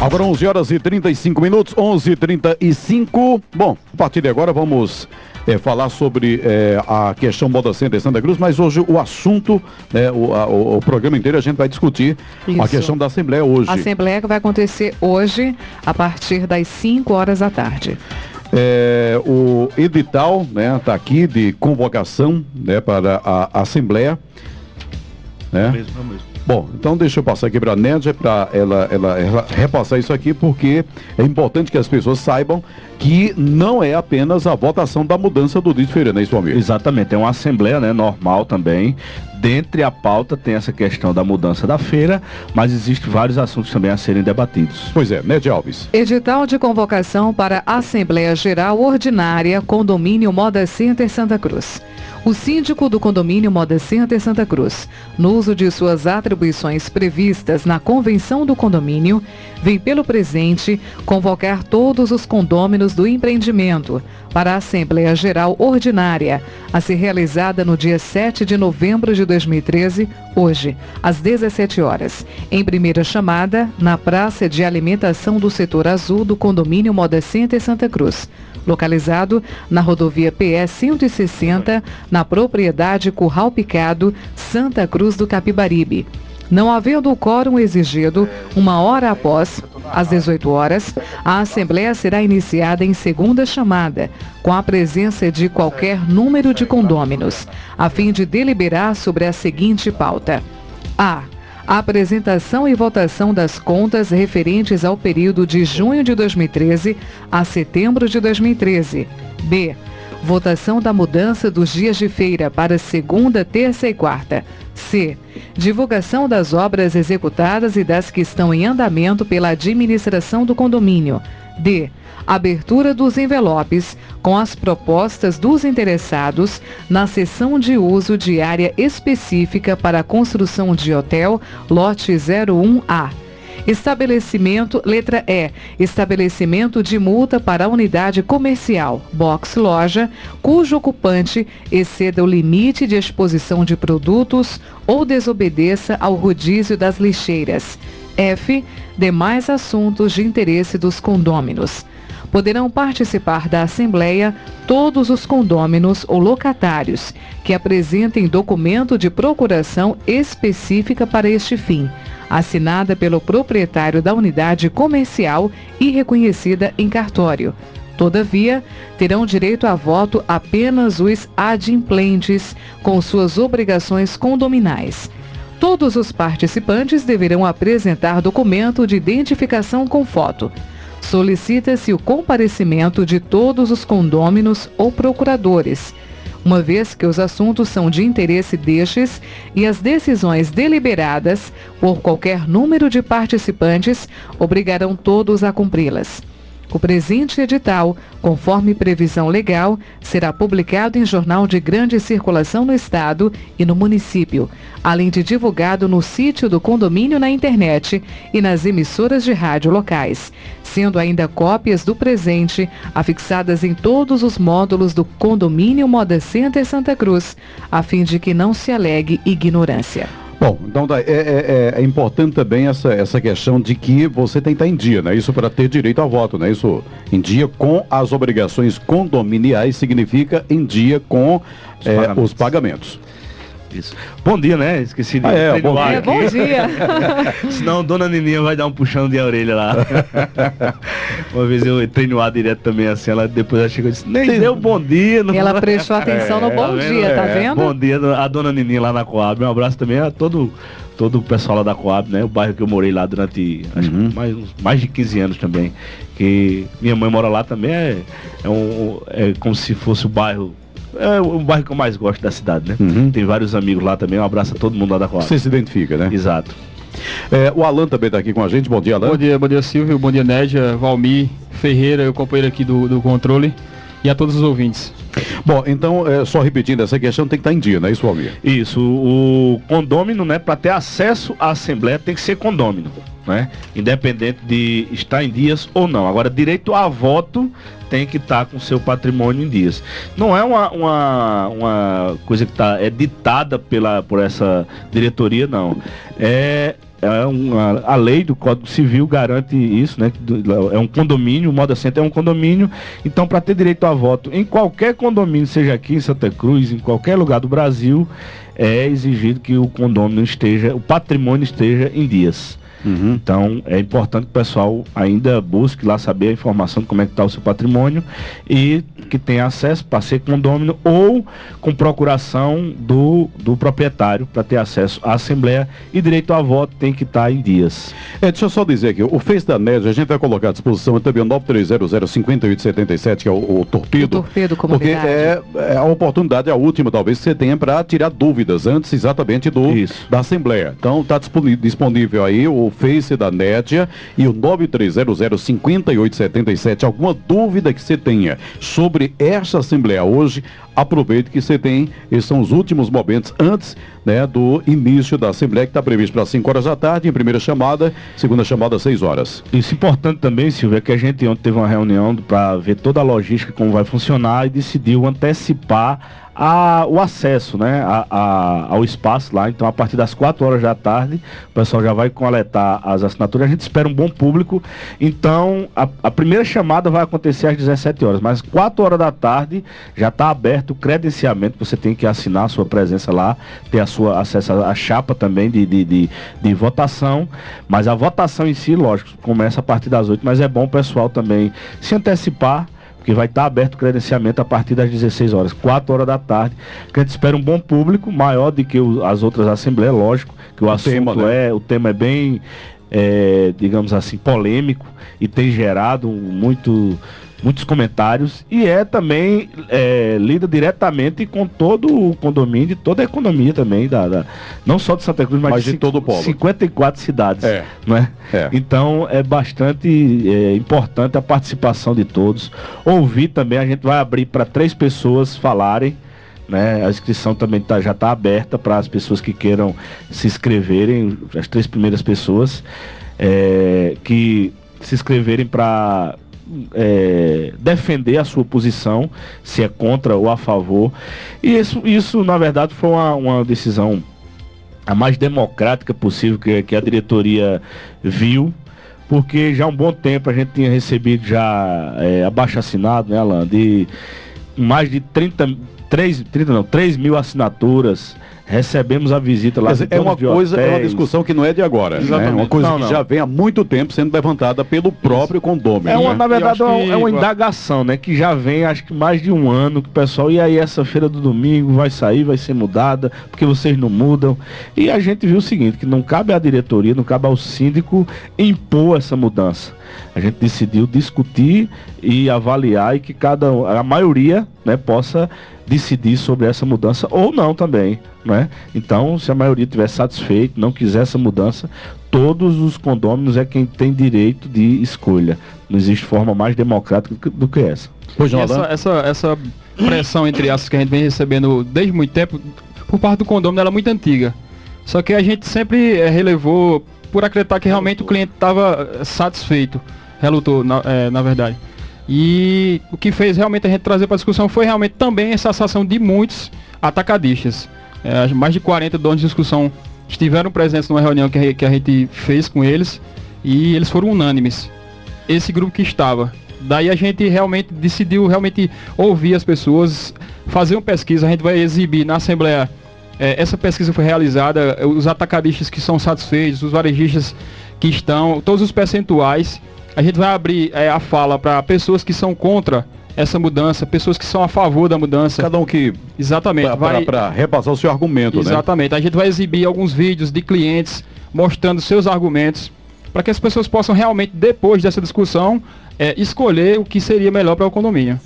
Agora 11 horas e 35 minutos, 11 e 35 Bom, a partir de agora vamos é, falar sobre é, a questão Moda Center Santa Cruz, mas hoje o assunto, né, o, a, o, o, programa inteiro a gente vai discutir Isso. a questão da Assembleia hoje. A Assembleia que vai acontecer hoje, a partir das 5 horas da tarde. É, o edital está né, tá aqui de convocação né, para a Assembleia. Né? É mesmo, é mesmo. Bom, então deixa eu passar aqui para a Nédia para ela, ela, ela, repassar isso aqui, porque é importante que as pessoas saibam que não é apenas a votação da mudança do dito feira, né, isso, amigo? Exatamente, é uma assembleia né, normal também. Dentre a pauta tem essa questão da mudança da feira, mas existem vários assuntos também a serem debatidos. Pois é, Nédia Alves. Edital de convocação para Assembleia Geral Ordinária, Condomínio Moda Center Santa Cruz o síndico do condomínio Moda Center Santa Cruz, no uso de suas atribuições previstas na convenção do condomínio, vem pelo presente convocar todos os condôminos do empreendimento para a Assembleia Geral Ordinária, a ser realizada no dia 7 de novembro de 2013, hoje, às 17 horas, em primeira chamada, na Praça de Alimentação do Setor Azul do condomínio Moda Center Santa Cruz. Localizado na rodovia PS 160, na propriedade Curral Picado, Santa Cruz do Capibaribe. Não havendo o quórum exigido, uma hora após, às 18 horas, a Assembleia será iniciada em segunda chamada, com a presença de qualquer número de condôminos, a fim de deliberar sobre a seguinte pauta: A apresentação e votação das contas referentes ao período de junho de 2013 a setembro de 2013. B. Votação da mudança dos dias de feira para segunda, terça e quarta. C. Divulgação das obras executadas e das que estão em andamento pela administração do condomínio. D abertura dos envelopes com as propostas dos interessados na sessão de uso de área específica para a construção de hotel, lote 01A. Estabelecimento, letra E, estabelecimento de multa para a unidade comercial, box loja, cujo ocupante exceda o limite de exposição de produtos ou desobedeça ao rodízio das lixeiras. F, demais assuntos de interesse dos condôminos poderão participar da Assembleia todos os condôminos ou locatários que apresentem documento de procuração específica para este fim, assinada pelo proprietário da unidade comercial e reconhecida em cartório. Todavia, terão direito a voto apenas os adimplentes com suas obrigações condominais. Todos os participantes deverão apresentar documento de identificação com foto solicita-se o comparecimento de todos os condôminos ou procuradores, uma vez que os assuntos são de interesse destes e as decisões deliberadas por qualquer número de participantes obrigarão todos a cumpri-las. O presente edital, conforme previsão legal, será publicado em jornal de grande circulação no Estado e no município, além de divulgado no sítio do condomínio na internet e nas emissoras de rádio locais, sendo ainda cópias do presente afixadas em todos os módulos do condomínio Moda Center Santa Cruz, a fim de que não se alegue ignorância. Bom, então é, é, é, é, importante também essa, essa questão de que você tem que estar em dia, né? Isso para ter direito ao voto, né? Isso em dia com as obrigações condominiais significa em dia com os é, pagamentos. Os pagamentos. Isso. Bom dia, né? Esqueci de ah, é, bom dia. É, bom dia. Senão Dona Nininha vai dar um puxão de orelha lá. Uma vez eu entrei no ar direto também assim, ela depois ela chegou e disse, nem deu bom dia. Não... Ela prestou atenção é, no bom tá dia, tá vendo? Bom dia a Dona Nininha lá na Coab. Um abraço também a todo todo o pessoal lá da Coab, né? O bairro que eu morei lá durante acho uhum. mais, mais de 15 anos também. Que minha mãe mora lá também, é, é, um, é como se fosse o bairro é o bairro que eu mais gosto da cidade, né? Uhum. Tem vários amigos lá também. Um abraço a todo mundo lá da Coab. Você se identifica, né? Exato. É, o Alan também está aqui com a gente. Bom dia, Alan. Bom dia, bom dia, Silvio. Bom dia, Nédia, Valmir, Ferreira, o companheiro aqui do, do controle. E a todos os ouvintes. Bom, então, é, só repetindo, essa questão tem que estar em dia, não é isso, Valmir? Isso, o condômino, né, para ter acesso à Assembleia tem que ser condômino, né? Independente de estar em dias ou não. Agora, direito a voto tem que estar com seu patrimônio em dias. Não é uma, uma, uma coisa que tá, é ditada pela, por essa diretoria, não. É é uma, a lei do Código Civil garante isso, né? É um condomínio, o Moda Center é um condomínio. Então, para ter direito a voto em qualquer condomínio, seja aqui em Santa Cruz, em qualquer lugar do Brasil, é exigido que o condomínio esteja, o patrimônio esteja em dias. Uhum. Então é importante que o pessoal ainda busque lá saber a informação de como é que está o seu patrimônio e que tenha acesso para ser condômino ou com procuração do, do proprietário para ter acesso à Assembleia e direito a voto tem que estar tá em dias. É, deixa eu só dizer aqui, o Face da NED a gente vai colocar à disposição também o 9300-5877, que é o, o torpedo. O torpedo Porque é, é a oportunidade, a última talvez, que você tenha para tirar dúvidas antes exatamente do, Isso. da Assembleia. Então está disponível aí o Face da Nédia e o 93005877. Alguma dúvida que você tenha sobre esta Assembleia hoje, aproveite que você tem, esses são os últimos momentos antes né, do início da Assembleia, que está previsto para 5 horas da tarde, em primeira chamada, segunda chamada, 6 horas. Isso é importante também, Silvia, é que a gente ontem teve uma reunião para ver toda a logística, como vai funcionar, e decidiu antecipar a, o acesso né, a, a, ao espaço lá. Então, a partir das 4 horas da tarde, o pessoal já vai coletar as assinaturas. A gente espera um bom público. Então, a, a primeira chamada vai acontecer às 17 horas, mas 4 horas da tarde já está aberto o credenciamento. Você tem que assinar a sua presença lá, ter a sua acesso à chapa também de, de, de, de votação. Mas a votação em si, lógico, começa a partir das 8, mas é bom o pessoal também se antecipar porque vai estar aberto o credenciamento a partir das 16 horas, 4 horas da tarde. Que a gente espera um bom público, maior do que o, as outras assembleias, lógico, que o, o assunto tema, né? é, o tema é bem, é, digamos assim, polêmico e tem gerado muito muitos comentários e é também é, lida diretamente com todo o condomínio, toda a economia também, da, da não só de Santa Cruz, mas, mas de, de todo o povo. 54 cidades. É. Não é? é? Então é bastante é, importante a participação de todos. Ouvir também, a gente vai abrir para três pessoas falarem. Né? A inscrição também tá, já está aberta para as pessoas que queiram se inscreverem, as três primeiras pessoas é, que se inscreverem para é, defender a sua posição, se é contra ou a favor. E isso, isso na verdade, foi uma, uma decisão a mais democrática possível que, que a diretoria viu porque já há um bom tempo a gente tinha recebido já é, abaixo assinado, né, Alan, de mais de 30, 3, 30 não, 3 mil assinaturas recebemos a visita lá. Dizer, é uma coisa, é uma discussão que não é de agora. Né? É uma coisa não, que não. já vem há muito tempo sendo levantada pelo próprio condomínio. É uma, né? na verdade, é que... é uma indagação, né? Que já vem, acho que mais de um ano que o pessoal, e aí essa feira do domingo vai sair, vai ser mudada, porque vocês não mudam. E a gente viu o seguinte, que não cabe à diretoria, não cabe ao síndico impor essa mudança. A gente decidiu discutir e avaliar e que cada a maioria né, possa decidir sobre essa mudança ou não também, né? Então, se a maioria estiver satisfeito, não quiser essa mudança, todos os condôminos é quem tem direito de escolha. Não existe forma mais democrática do que essa. Pois não, essa, essa, essa pressão entre aspas que a gente vem recebendo desde muito tempo por parte do condomínio ela é muito antiga. Só que a gente sempre é, relevou por acreditar que realmente o cliente estava eh, satisfeito, relutou na, é, na verdade. E o que fez realmente a gente trazer para a discussão foi realmente também essa ação de muitos atacadistas. É, mais de 40 donos de discussão estiveram presentes numa reunião que a, que a gente fez com eles e eles foram unânimes. Esse grupo que estava. Daí a gente realmente decidiu realmente ouvir as pessoas, fazer uma pesquisa, a gente vai exibir na Assembleia. É, essa pesquisa foi realizada, os atacadistas que são satisfeitos, os varejistas que estão, todos os percentuais a gente vai abrir é, a fala para pessoas que são contra essa mudança, pessoas que são a favor da mudança. Cada um que. Exatamente. Para repassar o seu argumento, Exatamente. né? Exatamente. A gente vai exibir alguns vídeos de clientes mostrando seus argumentos para que as pessoas possam realmente, depois dessa discussão, é, escolher o que seria melhor para o condomínio.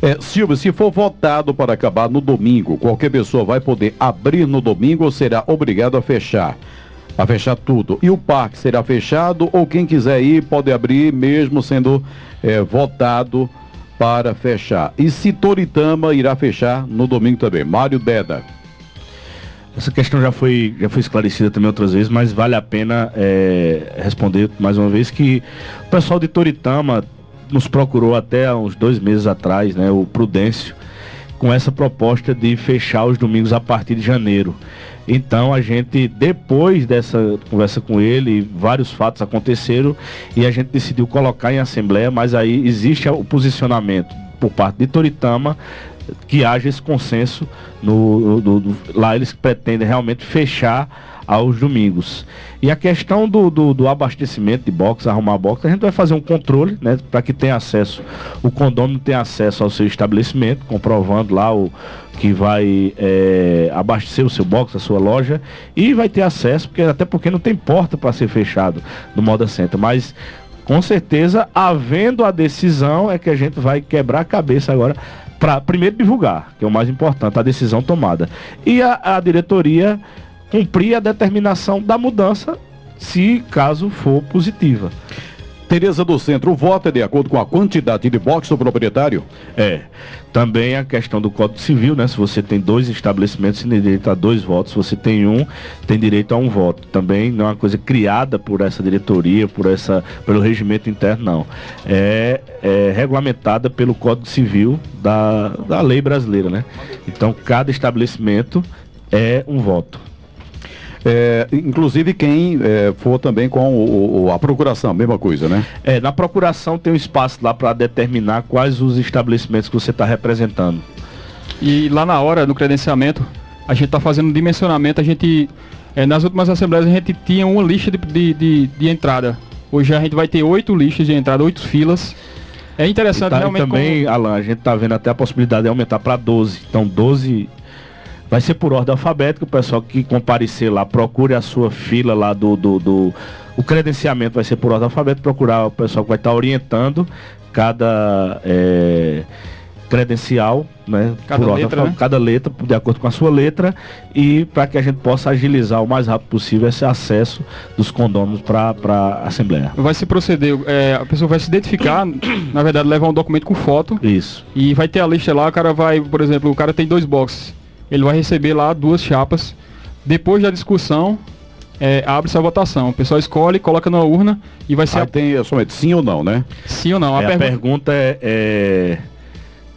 É, Silvio, se for votado para acabar no domingo, qualquer pessoa vai poder abrir no domingo ou será obrigado a fechar? a fechar tudo. E o parque será fechado ou quem quiser ir pode abrir, mesmo sendo é, votado para fechar. E se Toritama irá fechar no domingo também? Mário Beda. Essa questão já foi, já foi esclarecida também outras vezes, mas vale a pena é, responder mais uma vez que o pessoal de Toritama nos procurou até há uns dois meses atrás, né, o Prudêncio, com essa proposta de fechar os domingos a partir de janeiro. Então a gente, depois dessa conversa com ele, vários fatos aconteceram e a gente decidiu colocar em assembleia, mas aí existe o posicionamento por parte de Toritama que haja esse consenso no, lá eles pretendem realmente fechar aos domingos. E a questão do, do, do, abastecimento de box, arrumar box, a gente vai fazer um controle, né, para que tenha acesso, o condomínio tenha acesso ao seu estabelecimento, comprovando lá o que vai é, abastecer o seu box, a sua loja, e vai ter acesso, porque até porque não tem porta para ser fechado no Moda Center, mas com certeza, havendo a decisão, é que a gente vai quebrar a cabeça agora para primeiro divulgar, que é o mais importante, a decisão tomada. E a, a diretoria cumprir a determinação da mudança, se caso for positiva. Tereza do Centro, o voto é de acordo com a quantidade de box do proprietário? É. Também a questão do Código Civil, né? Se você tem dois estabelecimentos, você tem direito a dois votos. Se você tem um, tem direito a um voto. Também não é uma coisa criada por essa diretoria, por essa, pelo regimento interno, não. É, é regulamentada pelo Código Civil da, da lei brasileira, né? Então, cada estabelecimento é um voto. É, inclusive quem é, for também com o, o, a procuração, mesma coisa, né? É, na procuração tem um espaço lá para determinar quais os estabelecimentos que você está representando. E lá na hora, no credenciamento, a gente está fazendo um dimensionamento, a gente. É, nas últimas assembleias a gente tinha uma lista de, de, de, de entrada. Hoje a gente vai ter oito listas de entrada, oito filas. É interessante e tá, realmente. também, como... Alan, a gente está vendo até a possibilidade de aumentar para 12. Então 12 Vai ser por ordem alfabética, o pessoal que comparecer lá, procure a sua fila lá do, do, do o credenciamento vai ser por ordem alfabética, procurar o pessoal que vai estar orientando cada é, credencial, né? Cada letra, ordem, né? cada letra, de acordo com a sua letra, e para que a gente possa agilizar o mais rápido possível esse acesso dos condôminos para a Assembleia. Vai se proceder, é, a pessoa vai se identificar, na verdade, levar um documento com foto. Isso. E vai ter a lista lá, o cara vai, por exemplo, o cara tem dois boxes ele vai receber lá duas chapas. Depois da discussão, é, abre-se a votação. O pessoal escolhe, coloca na urna e vai ser. Aí a... tem somente sim ou não, né? Sim ou não. A, é, pergunta... a pergunta é, é...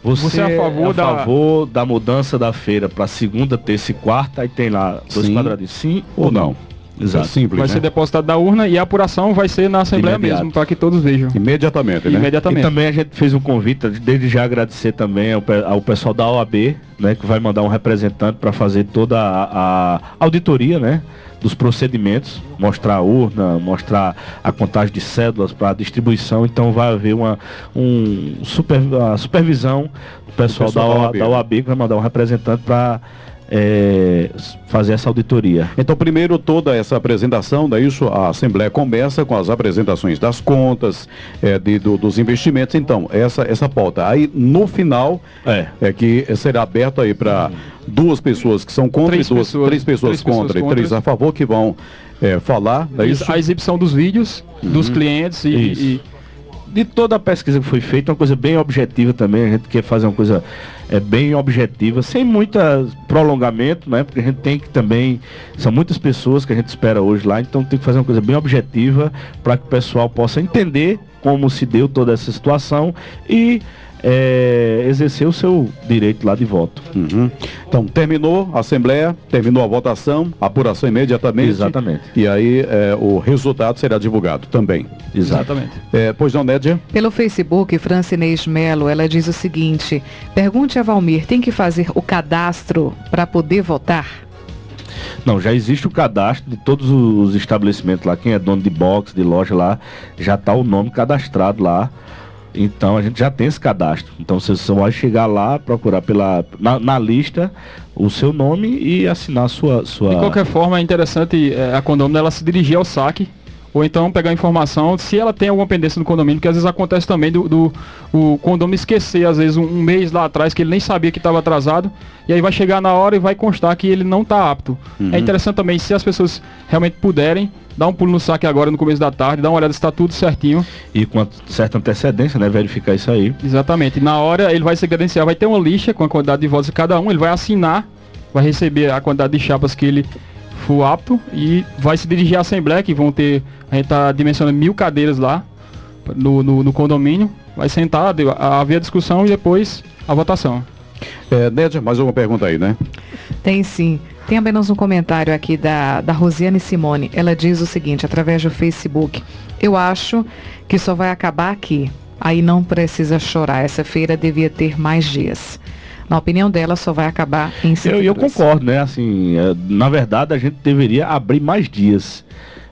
Você, Você, é a favor, é a da... favor da mudança da feira para segunda, terça e quarta? Aí tem lá dois sim. quadradinhos. Sim ou não? Exato. É simples, vai né? ser depositado na urna e a apuração vai ser na Assembleia Imediato. mesmo, para que todos vejam. Imediatamente, né? Imediatamente. E também a gente fez um convite, desde já agradecer também ao, ao pessoal da OAB, né, que vai mandar um representante para fazer toda a, a auditoria, né? dos procedimentos, mostrar a urna, mostrar a contagem de cédulas para distribuição, então vai haver uma um super, a supervisão do pessoal, pessoal da, OAB, da OAB que vai mandar um representante para é, fazer essa auditoria. Então, primeiro, toda essa apresentação, daí isso, a Assembleia começa com as apresentações das contas, é, de, do, dos investimentos. Então, essa, essa pauta. Aí, no final, é, é que será aberto aí para duas pessoas que são contra três e duas, pessoas, três pessoas três contra pessoas e três a favor que vão é, falar. Daí isso... A exibição dos vídeos uhum. dos clientes e, e de toda a pesquisa que foi feita, uma coisa bem objetiva também. A gente quer fazer uma coisa é, bem objetiva, sem muito prolongamento, né? Porque a gente tem que também. São muitas pessoas que a gente espera hoje lá, então tem que fazer uma coisa bem objetiva para que o pessoal possa entender como se deu toda essa situação e é, exercer o seu direito lá de voto. Uhum. Então, terminou a Assembleia, terminou a votação, apuração imediatamente. Exatamente. E aí é, o resultado será divulgado também. Exatamente. É, pois não, Nédia? Pelo Facebook, Francinês Melo, ela diz o seguinte: pergunte a Valmir, tem que fazer o cadastro para poder votar? Não, já existe o cadastro de todos os estabelecimentos lá. Quem é dono de box, de loja lá, já está o nome cadastrado lá então a gente já tem esse cadastro. Então você só vai chegar lá, procurar pela, na, na lista o seu nome e assinar sua, sua. De qualquer forma, é interessante é, a condomínio ela se dirigir ao saque ou então pegar informação se ela tem alguma pendência no condomínio, que às vezes acontece também do, do o condomínio esquecer, às vezes, um, um mês lá atrás que ele nem sabia que estava atrasado, e aí vai chegar na hora e vai constar que ele não está apto. Uhum. É interessante também, se as pessoas realmente puderem, dar um pulo no saque agora no começo da tarde, dar uma olhada se está tudo certinho. E com certa antecedência, né? Verificar isso aí. Exatamente. Na hora ele vai se credenciar, vai ter uma lista com a quantidade de votos de cada um, ele vai assinar, vai receber a quantidade de chapas que ele for apto e vai se dirigir à Assembleia, que vão ter, a gente está dimensionando mil cadeiras lá no, no, no, condomínio, vai sentar, haver a discussão e depois a votação. É, Nédia, mais uma pergunta aí, né? Tem sim. Tem apenas um comentário aqui da, da Rosiane Simone. Ela diz o seguinte, através do Facebook. Eu acho que só vai acabar aqui. Aí não precisa chorar. Essa feira devia ter mais dias. Na opinião dela, só vai acabar em Eu, eu concordo, né? Assim, é, na verdade, a gente deveria abrir mais dias.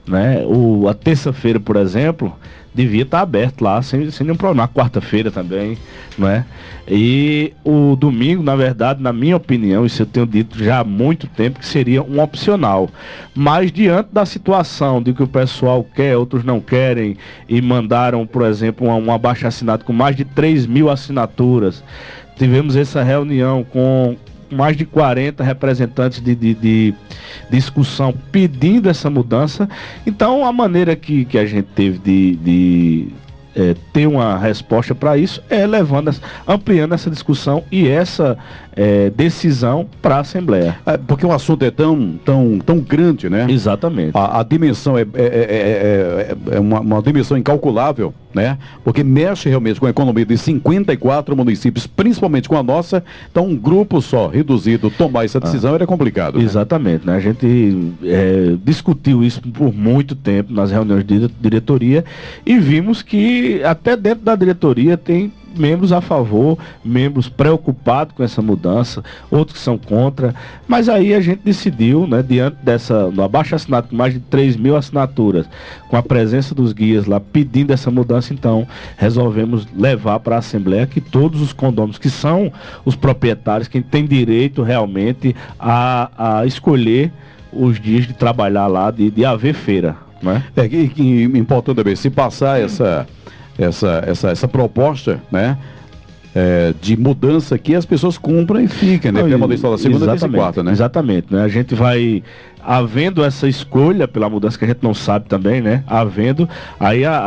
Né? O, a terça-feira, por exemplo, devia estar aberto lá, sem, sem nenhum problema. Quarta-feira também, não é? E o domingo, na verdade, na minha opinião, isso eu tenho dito já há muito tempo, que seria um opcional. Mas diante da situação de que o pessoal quer, outros não querem, e mandaram, por exemplo, um, um abaixo assinado com mais de 3 mil assinaturas, tivemos essa reunião com mais de 40 representantes de, de, de, discussão pedindo essa mudança. Então, a maneira que, que a gente teve de, de é, ter uma resposta para isso é levando, ampliando essa discussão e essa é, decisão para a Assembleia. É, porque o assunto é tão, tão, tão grande, né? Exatamente. A, a dimensão é, é, é, é uma, uma, dimensão incalculável, né? Porque mexe realmente com a economia de 54 municípios, principalmente com a nossa. Então, um grupo só, reduzido, tomar essa decisão ah, era complicado. Né? Exatamente, né? A gente discutiu isso por muito tempo nas reuniões de diretoria e vimos que até dentro da diretoria tem membros a favor, membros preocupados com essa mudança, outros que são contra. Mas aí a gente decidiu, né, diante dessa, no abaixo assinado com mais de 3 mil assinaturas, com a presença dos guias lá pedindo essa mudança, então resolvemos levar para a Assembleia que todos os condôminos que são os proprietários, quem tem direito realmente a, a escolher os dias de trabalhar lá, de, de haver feira. Né? É que, que importante também, se passar essa essa, essa, essa proposta, né? É, de mudança que as pessoas compram e ficam, né? Porque a mudança fala segunda, terça e quarta, né? Exatamente, né? A gente vai havendo essa escolha pela mudança que a gente não sabe também, né? Havendo, aí a,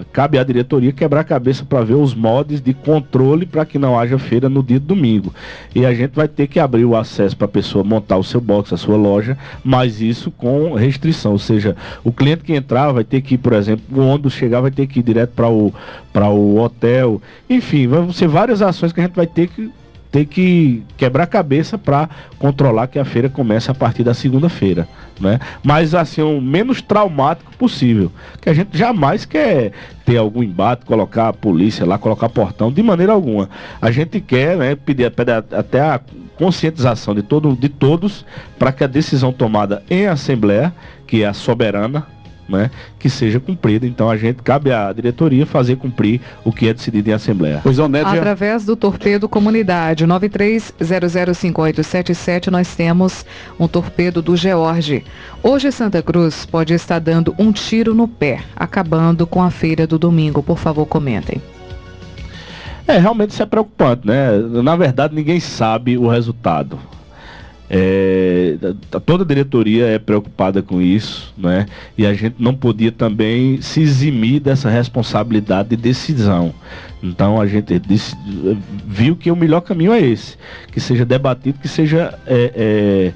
a cabe à diretoria quebrar a cabeça para ver os modos de controle para que não haja feira no dia de domingo. E a gente vai ter que abrir o acesso para a pessoa montar o seu box, a sua loja, mas isso com restrição, ou seja, o cliente que entrar vai ter que ir, por exemplo, o ônibus chegar vai ter que ir direto para o para o hotel. Enfim, vão ser várias ações que a gente vai ter que tem que quebrar a cabeça para controlar que a feira comece a partir da segunda-feira, né? Mas assim, o menos traumático possível, que a gente jamais quer ter algum embate, colocar a polícia lá, colocar portão, de maneira alguma. A gente quer, né, pedir, pedir até a conscientização de, todo, de todos para que a decisão tomada em assembleia, que é a soberana, né, que seja cumprida. Então a gente cabe à diretoria fazer cumprir o que é decidido em assembleia. Pois é, Nédia... Através do torpedo comunidade 93005877 nós temos um torpedo do George. Hoje Santa Cruz pode estar dando um tiro no pé, acabando com a feira do domingo. Por favor, comentem. É, realmente isso é preocupante, né? Na verdade, ninguém sabe o resultado. É, toda a diretoria é preocupada com isso, né? E a gente não podia também se eximir dessa responsabilidade de decisão. Então a gente disse, viu que o melhor caminho é esse, que seja debatido, que seja é,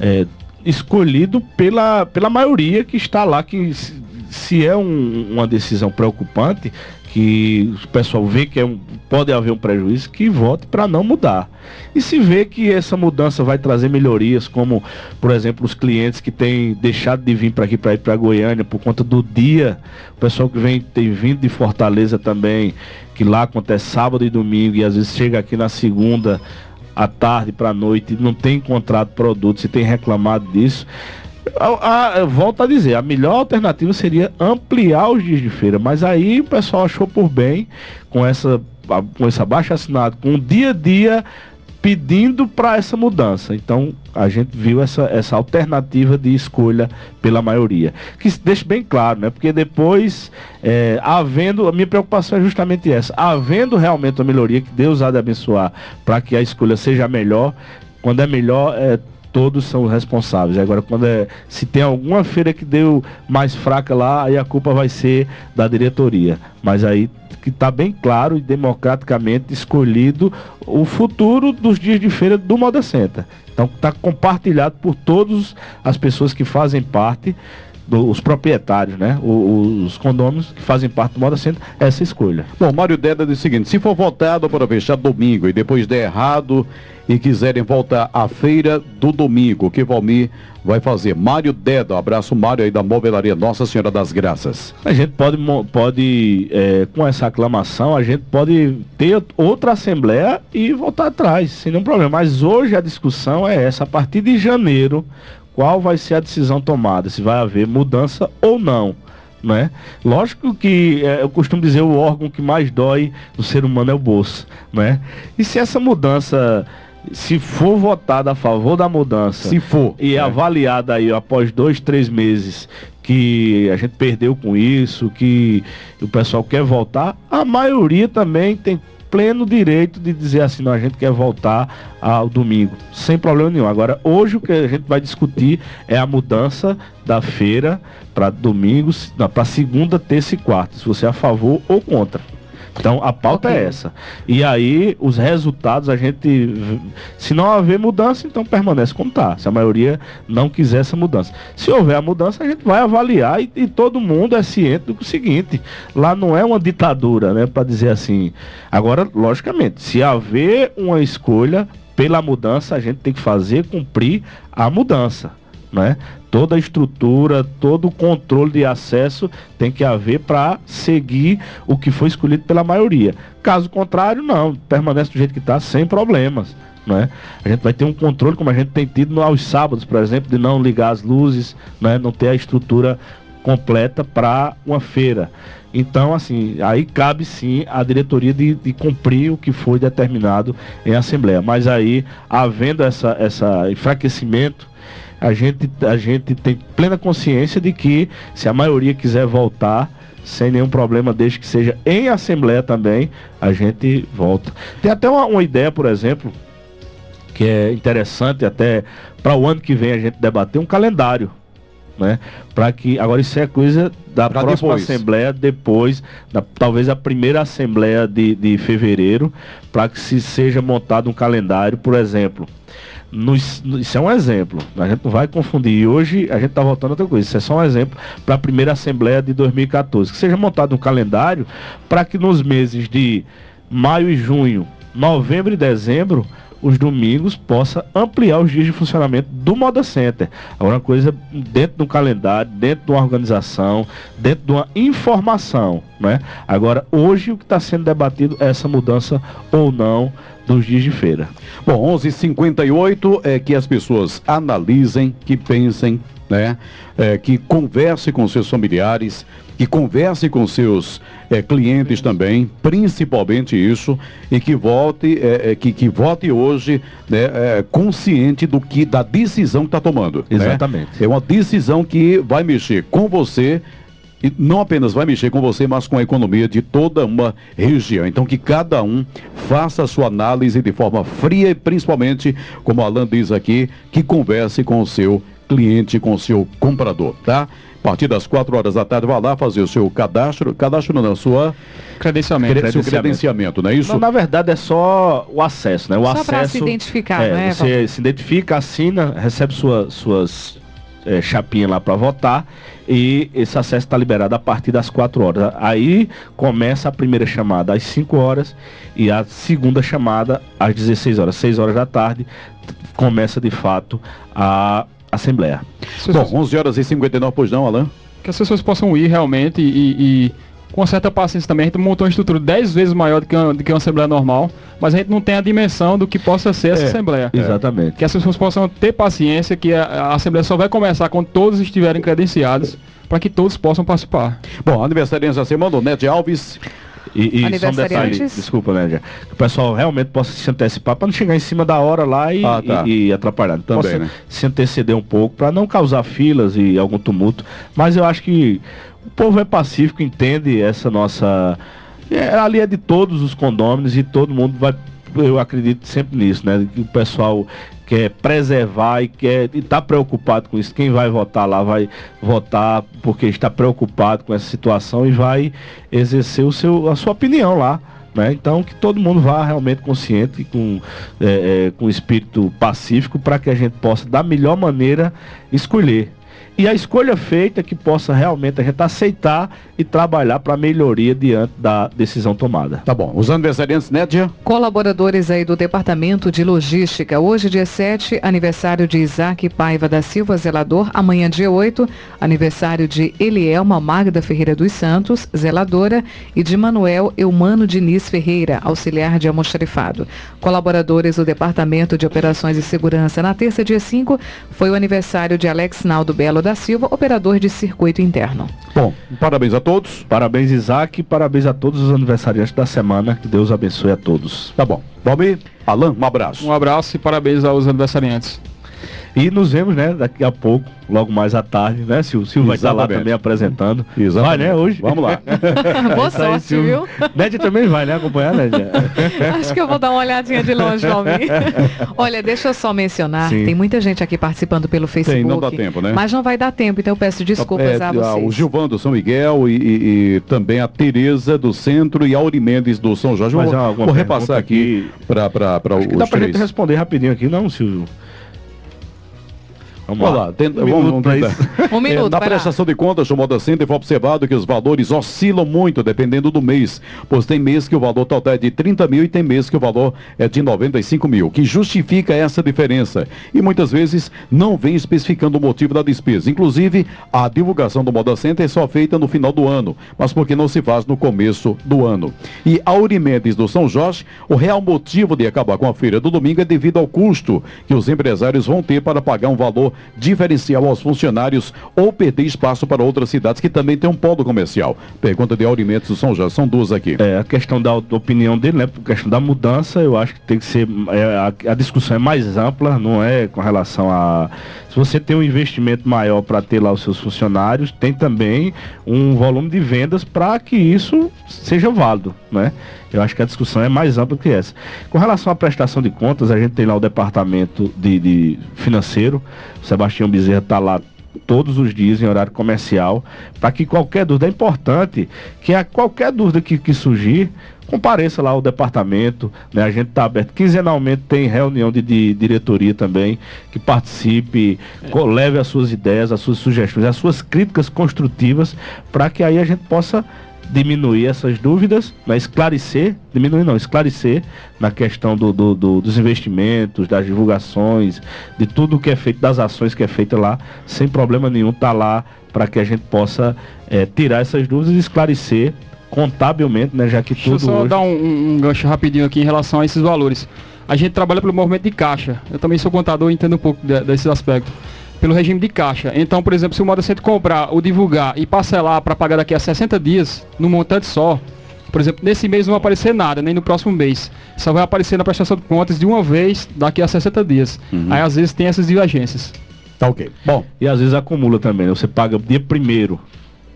é, é escolhido pela, pela maioria que está lá, que se, se é um, uma decisão preocupante, que o pessoal vê que é um, pode haver um prejuízo, que vote para não mudar. E se vê que essa mudança vai trazer melhorias, como, por exemplo, os clientes que têm deixado de vir para aqui, para ir para Goiânia, por conta do dia, o pessoal que vem, tem vindo de Fortaleza também, que lá acontece sábado e domingo, e às vezes chega aqui na segunda à tarde para a noite não tem encontrado produtos e tem reclamado disso. A, a, volto a dizer, a melhor alternativa seria ampliar os dias de feira, mas aí o pessoal achou por bem, com essa com esse abaixo assinado, com o dia a dia pedindo para essa mudança. Então a gente viu essa, essa alternativa de escolha pela maioria. Que deixe bem claro, né? Porque depois, é, havendo, a minha preocupação é justamente essa, havendo realmente a melhoria, que Deus há de abençoar para que a escolha seja melhor, quando é melhor, é, todos são responsáveis. Agora, quando é, se tem alguma feira que deu mais fraca lá, aí a culpa vai ser da diretoria. Mas aí que está bem claro e democraticamente escolhido o futuro dos dias de feira do Moda Center. Então está compartilhado por todas as pessoas que fazem parte os proprietários, né? O, os condôminos que fazem parte do Moda Center, essa escolha. Bom, Mário Deda diz o seguinte: se for votado para fechar domingo e depois der errado e quiserem voltar à feira do domingo, o que Valmir vai fazer? Mário Deda, um abraço Mário aí da Movelaria Nossa Senhora das Graças. A gente pode, pode é, com essa aclamação, a gente pode ter outra assembleia e voltar atrás, sem nenhum problema. Mas hoje a discussão é essa, a partir de janeiro, qual vai ser a decisão tomada, se vai haver mudança ou não. Né? Lógico que é, eu costumo dizer o órgão que mais dói no ser humano é o bolso, né? E se essa mudança se for votada a favor da mudança, se for e é. avaliada aí após dois, três meses que a gente perdeu com isso, que o pessoal quer voltar, a maioria também tem pleno direito de dizer assim, não, a gente quer voltar ao domingo, sem problema nenhum. Agora, hoje o que a gente vai discutir é a mudança da feira para domingo, para segunda, terça e quarta, se você é a favor ou contra. Então a pauta é okay. é essa. E aí os resultados a gente, se não haver mudança, então permanece como está. Se a maioria não quiser essa mudança. Se houver a mudança, a gente vai avaliar e, e todo mundo é ciente do seguinte: lá não é uma ditadura, né, para dizer assim. Agora, logicamente, se haver uma escolha pela mudança, a gente tem que fazer cumprir a mudança né? Toda a estrutura, todo o controle de acesso tem que haver para seguir o que foi escolhido pela maioria. Caso contrário, não, permanece do jeito que está, sem problemas. Né? A gente vai ter um controle, como a gente tem tido aos sábados, por exemplo, de não ligar as luzes, né? não ter a estrutura completa para uma feira. Então, assim, aí cabe sim a diretoria de, de, cumprir o que foi determinado em assembleia. Mas aí, havendo essa, essa enfraquecimento a gente, a gente tem plena consciência de que se a maioria quiser voltar, sem nenhum problema, desde que seja em assembleia também, a gente volta. Tem até uma, uma ideia, por exemplo, que é interessante até para o ano que vem a gente debater um calendário. Né? Para que agora isso é coisa da pra próxima depois. assembleia depois, da, talvez a primeira assembleia de, de fevereiro, para que se seja montado um calendário, por exemplo, nos, isso é um exemplo, a gente não vai confundir. E hoje a gente está voltando a outra coisa. Isso é só um exemplo para a primeira Assembleia de 2014. Que seja montado um calendário para que nos meses de maio e junho, novembro e dezembro, os domingos possa ampliar os dias de funcionamento do Moda Center. Agora, uma coisa dentro do calendário, dentro de uma organização, dentro de uma informação. Né? Agora, hoje o que está sendo debatido é essa mudança ou não dos dias de feira. Bom, 11:58 é que as pessoas analisem, que pensem, né, é, que conversem com seus familiares, que converse com seus é, clientes também, principalmente isso, e que vote, é, que, que vote hoje né, é, consciente do que da decisão que está tomando. Né? Exatamente. Né? É uma decisão que vai mexer com você e não apenas vai mexer com você, mas com a economia de toda uma região. Então que cada um faça a sua análise de forma fria e principalmente, como o Alan diz aqui, que converse com o seu cliente, com o seu comprador, tá? A partir das 4 horas da tarde, vá lá fazer o seu cadastro. Cadastro não, sua. Credenciamento. Cre credenciamento. Seu credenciamento, não é isso? Não, na verdade é só o acesso, né? O só acesso. Para se identificar, é, né? Você se identifica, assina, recebe sua, suas é, chapinha lá para votar e esse acesso está liberado a partir das 4 horas. Aí começa a primeira chamada às 5 horas e a segunda chamada às 16 horas. 6 horas da tarde começa de fato a assembleia. Bom, 11 horas e 59, pois não, Alain? Que as pessoas possam ir realmente e, e com certa paciência também. A gente montou uma estrutura 10 vezes maior do que, uma, do que uma Assembleia normal, mas a gente não tem a dimensão do que possa ser essa é, Assembleia. Exatamente. Que as pessoas possam ter paciência, que a, a Assembleia só vai começar quando todos estiverem credenciados, para que todos possam participar. Bom, aniversariante da semana, o Ned Alves. E, e só um detalhe, desculpa, Nédia, que o pessoal realmente possa se antecipar para não chegar em cima da hora lá e, ah, tá. e, e atrapalhar. Também, possa né? se anteceder um pouco para não causar filas e algum tumulto. Mas eu acho que o povo é pacífico, entende essa nossa. É, ali é de todos os condôminos e todo mundo vai. Eu acredito sempre nisso, né? Que o pessoal quer preservar e quer está preocupado com isso. Quem vai votar lá vai votar porque está preocupado com essa situação e vai exercer o seu, a sua opinião lá. Né? Então que todo mundo vá realmente consciente, com, é, é, com espírito pacífico, para que a gente possa da melhor maneira escolher e a escolha feita que possa realmente a gente aceitar e trabalhar para melhoria diante da decisão tomada. Tá bom. Os aniversariantes, Nédia? Colaboradores aí do Departamento de Logística. Hoje, dia 7, aniversário de Isaac Paiva da Silva, zelador. Amanhã, dia 8, aniversário de Elielma Magda Ferreira dos Santos, zeladora. E de Manuel Eumano Diniz Ferreira, auxiliar de almoxarifado. Colaboradores do Departamento de Operações e Segurança. Na terça, dia 5, foi o aniversário de Alex Naldo Belo da Silva, operador de circuito interno. Bom, parabéns a todos. Parabéns, Isaac. Parabéns a todos os aniversariantes da semana. Que Deus abençoe a todos. Tá bom. Valmir, Alan, um abraço. Um abraço e parabéns aos aniversariantes. E nos vemos, né, daqui a pouco, logo mais à tarde, né? Se o Silvio vai estar lá também apresentando. Exatamente. Vai, né, hoje? Vamos lá. Boa é sorte, aí, viu? Nédia também vai, né, acompanhar, Nédia? Acho que eu vou dar uma olhadinha de longe, Valmir. Olha, deixa eu só mencionar, Sim. tem muita gente aqui participando pelo Facebook. Tem, não dá tempo, né? Mas não vai dar tempo, então eu peço desculpas é, a vocês. O Gilvão do São Miguel e, e, e, também a Tereza do Centro e a Auri Mendes do São Jorge. Mas vou, vou repassar aqui para os Dá pra gente responder rapidinho aqui, não, Silvio? Vamos, vamos lá. lá. Tenta, um vamos, minuto vamos um minuto, é, na prestação de contas do Moda Center foi observado que os valores oscilam muito dependendo do mês, pois tem mês que o valor total é de 30 mil e tem mês que o valor é de 95 mil, que justifica essa diferença. E muitas vezes não vem especificando o motivo da despesa. Inclusive, a divulgação do Moda Center é só feita no final do ano, mas porque não se faz no começo do ano. E Auri Mendes do São Jorge, o real motivo de acabar com a feira do domingo é devido ao custo que os empresários vão ter para pagar um valor diferencial aos funcionários ou perder espaço para outras cidades que também tem um polo comercial? Pergunta de Aurimentos do São Jorge, são duas aqui. É, a questão da opinião dele, né? A questão da mudança, eu acho que tem que ser. É, a, a, discussão é mais ampla, não é com relação a. Se você tem um investimento maior para ter lá os seus funcionários, tem também um volume de vendas para que isso seja válido, né? Eu acho que a discussão é mais ampla que essa. Com relação à prestação de contas, a gente tem lá o departamento de, de financeiro, o Sebastião Bezerra está lá todos os dias em horário comercial, para que qualquer dúvida, é importante que a qualquer dúvida que, que surgir, compareça lá ao departamento, né? A gente está aberto. Quinzenalmente tem reunião de, de, diretoria também, que participe, é. leve as suas ideias, as suas sugestões, as suas críticas construtivas, para que aí a gente possa diminuir essas dúvidas, né, esclarecer, diminuir não, esclarecer na questão do, do, do, dos investimentos, das divulgações, de tudo que é feito, das ações que é feita lá, sem problema nenhum, tá lá para que a gente possa é, tirar essas dúvidas e esclarecer contabilmente, né, já que Deixa tudo. Deixa eu só hoje... dar um, um gancho rapidinho aqui em relação a esses valores. A gente trabalha pelo movimento de caixa. Eu também sou contador e entendo um pouco de, desses aspectos pelo regime de caixa. Então, por exemplo, se o modo Centro comprar ou divulgar e parcelar para pagar daqui a 60 dias, num montante só, por exemplo, nesse mês não vai aparecer nada, nem no próximo mês. Só vai aparecer na prestação de contas de uma vez daqui a 60 dias. Uhum. Aí às vezes tem essas divergências. Tá ok. Bom, e às vezes acumula também, né? Você paga dia primeiro,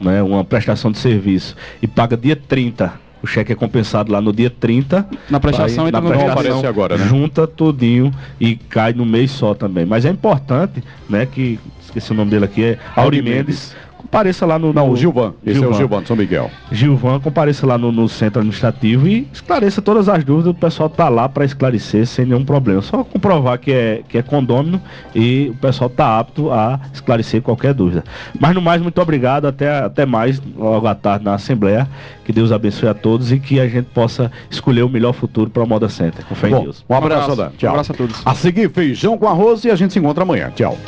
né, uma prestação de serviço e paga dia 30 o cheque é compensado lá no dia 30. Na prestação, então na prestação, aparece agora, né? Junta tudinho e cai no mês só também. Mas é importante, né, que esqueci o nome dele aqui, é Auri Mendes compareça lá no. Não, o Gilvan. Esse Gilvan. é o Gilvan de São Miguel. Gilvan, compareça lá no, no, centro administrativo e esclareça todas as dúvidas. O pessoal tá lá para esclarecer sem nenhum problema. Só comprovar que é, que é condômino e o pessoal tá apto a esclarecer qualquer dúvida. Mas no mais, muito obrigado. Até, até mais logo à tarde na Assembleia. Que Deus abençoe a todos e que a gente possa escolher o melhor futuro para o Moda Center. Com fé Bom, em Deus. Um abraço, um abraço, Tchau. Um abraço a todos. A seguir, feijão com arroz e a gente se encontra amanhã. Tchau.